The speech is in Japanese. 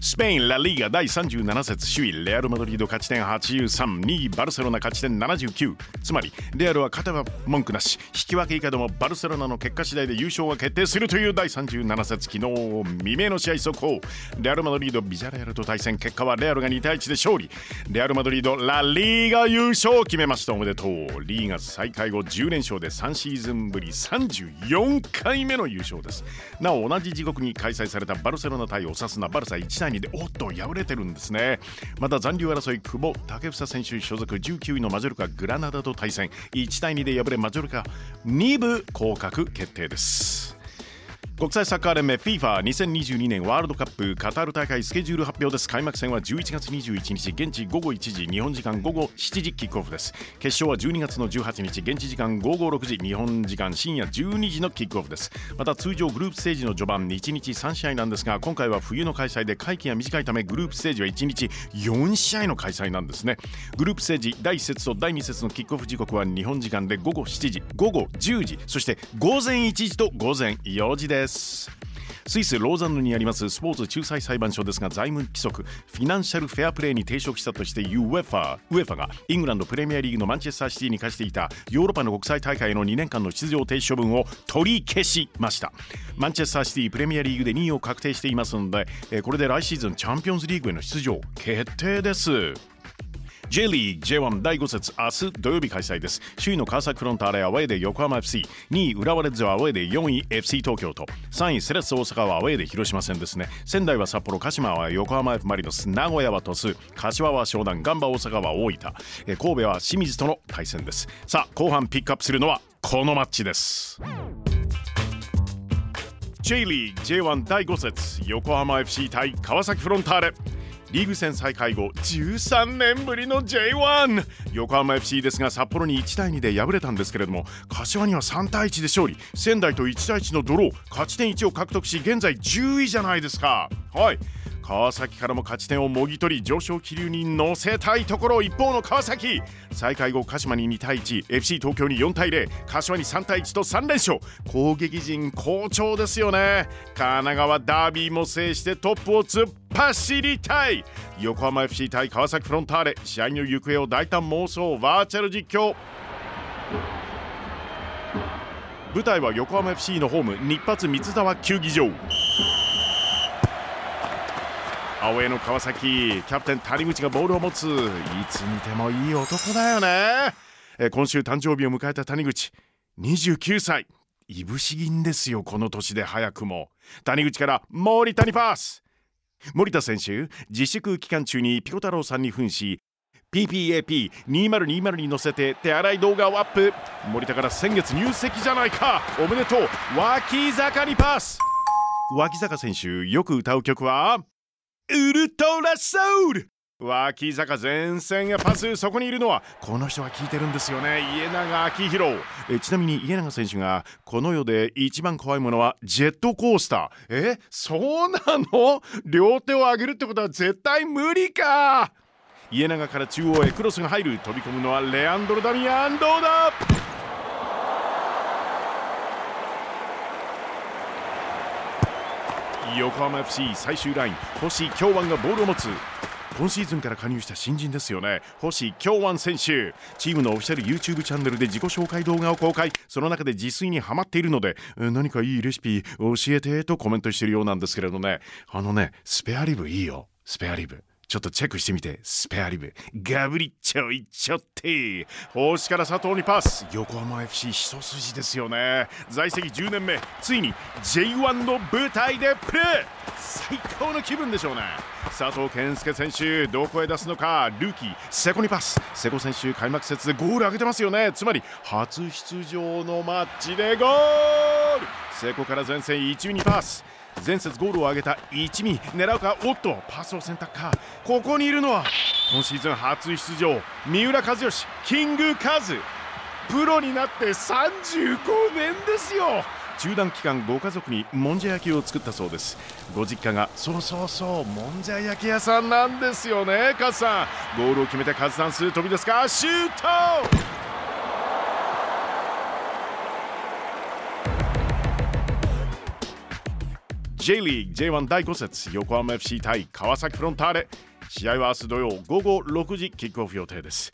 スペイン・ラ・リーガ第37節首位レアル・マドリード勝ち点832位バルセロナ勝ち点79つまりレアルは勝てば文句なし。引き分け以下でもバルセロナの結果次第で優勝が決定するという第37節。昨日未明の試合速報。レアル・マドリードビジャレアルと対戦。結果はレアルが2対1で勝利。レアル・マドリードラ・リーガ優勝を決めました。おめでとう。リーガ再開後10連勝で3シーズンぶり34回目の優勝です。なお同じ時刻に開催されたバルセロナ対オサスナバルサ1対2でおっと敗れてるんですね。また残留争い久保建英選手所属19位のマジョルカグラナダと対戦。1対2で敗れマジョルカ2部降格決定です。国際サッカー連盟 FIFA2022 年ワールドカップカタール大会スケジュール発表です。開幕戦は11月21日現地午後1時日本時間午後7時キックオフです。決勝は12月の18日現地時間午後6時日本時間深夜12時のキックオフです。また通常グループステージの序盤1日3試合なんですが今回は冬の開催で会期が短いためグループステージは1日4試合の開催なんですね。グループステージ第1節と第2節のキックオフ時刻は日本時間で午後7時午後10時そして午前1時と午前4時です。スイス・ローザンヌにありますスポーツ仲裁裁判所ですが財務規則フィナンシャルフェアプレーに抵触したとして UEFA, UEFA がイングランドプレミアリーグのマンチェスターシティに課していたヨーロッパの国際大会の2年間の出場停止処分を取り消しました。マンチェスターシティプレミアリーグで2位を確定していますのでこれで来シーズンチャンピオンズリーグへの出場決定です。J リーグ J1 第5節明日土曜日開催です。首位の川崎フロンターレアウェイで横浜 FC2 位浦和レッズはアウェイで4位 FC 東京と3位セレッソ大阪はアウェイで広島戦ですね。仙台は札幌鹿島は横浜 F マリノス。名古屋は鳥栖。柏は湘南ガンバ大阪は大分。神戸は清水との対戦です。さあ後半ピックアップするのはこのマッチです。J リーグ J1 第5節横浜 FC 対川崎フロンターレ。リーグ戦再開後13年ぶりの J1 横浜 FC ですが札幌に1対2で敗れたんですけれども柏には3対1で勝利。仙台と1対1のドロー。勝ち点1を獲得し現在10位じゃないですか。はい。川崎からも勝ち点をもぎ取り上昇気流に乗せたいところ一方の川崎。再開後鹿島に2対 1FC 東京に4対0柏に3対1と3連勝。攻撃陣好調ですよね。神奈川ダービーも制してトップを突っ走りたい。横浜 FC 対川崎フロンターレ。試合の行方を大胆妄想バーチャル実況。舞台は横浜 FC のホーム日発三沢球技場。アウェーの川崎キャプテン谷口がボールを持つ。いつ見てもいい男だよね。え今週誕生日を迎えた谷口。29歳。いぶし銀ですよこの年で早くも。谷口から森田にパス。森田選手自粛期間中にピコ太郎さんに扮し PPAP2020 に載せて手洗い動画をアップ。森田から先月入籍じゃないか。おめでとう。脇坂にパス。脇坂選手よく歌う曲は？ウルトラソウル。脇坂前線へパスそこにいるのはこの人が聞いてるんですよね。家永明宏えちなみに家永選手がこの世で一番怖いものはジェットコースター。えそうなの？両手を上げるってことは絶対無理か。家永から中央へクロスが入る。飛び込むのはレアンドロ・ダミアンどうだ横浜 FC 最終ライン星京湾がボールを持つ。今シーズンから加入した新人ですよね。星京湾選手。チームのオフィシャル YouTube チャンネルで自己紹介動画を公開。その中で自炊にハマっているので何かいいレシピ教えてとコメントしてるようなんですけれどね。あのねスペアリブいいよ。スペアリブ。ちょっとチェックしてみてスペアリブガブリッチョいっちょって。星から佐藤にパス。横浜 FC 一筋ですよね。在籍10年目。ついに J1 の舞台でプレー。最高の気分でしょうね。佐藤健介選手どこへ出すのか。ルーキー瀬古にパス。瀬古選手開幕節でゴール上げてますよね。つまり初出場のマッチでゴール。瀬古から前線1位にパス。前節ゴールを挙げた一味。狙うかおっと。パスを選択か。ここにいるのは今シーズン初出場三浦知良。キングカズ。プロになって35年ですよ。中断期間ご家族にもんじゃ焼きを作ったそうです。ご実家がそうそうそうもんじゃ焼き屋さんなんですよねカズさん。ゴールを決めてカズダンス飛びですか。シュート J リーグ J1 第5節横浜 FC 対川崎フロンターレ。試合は明日土曜午後6時キックオフ予定です。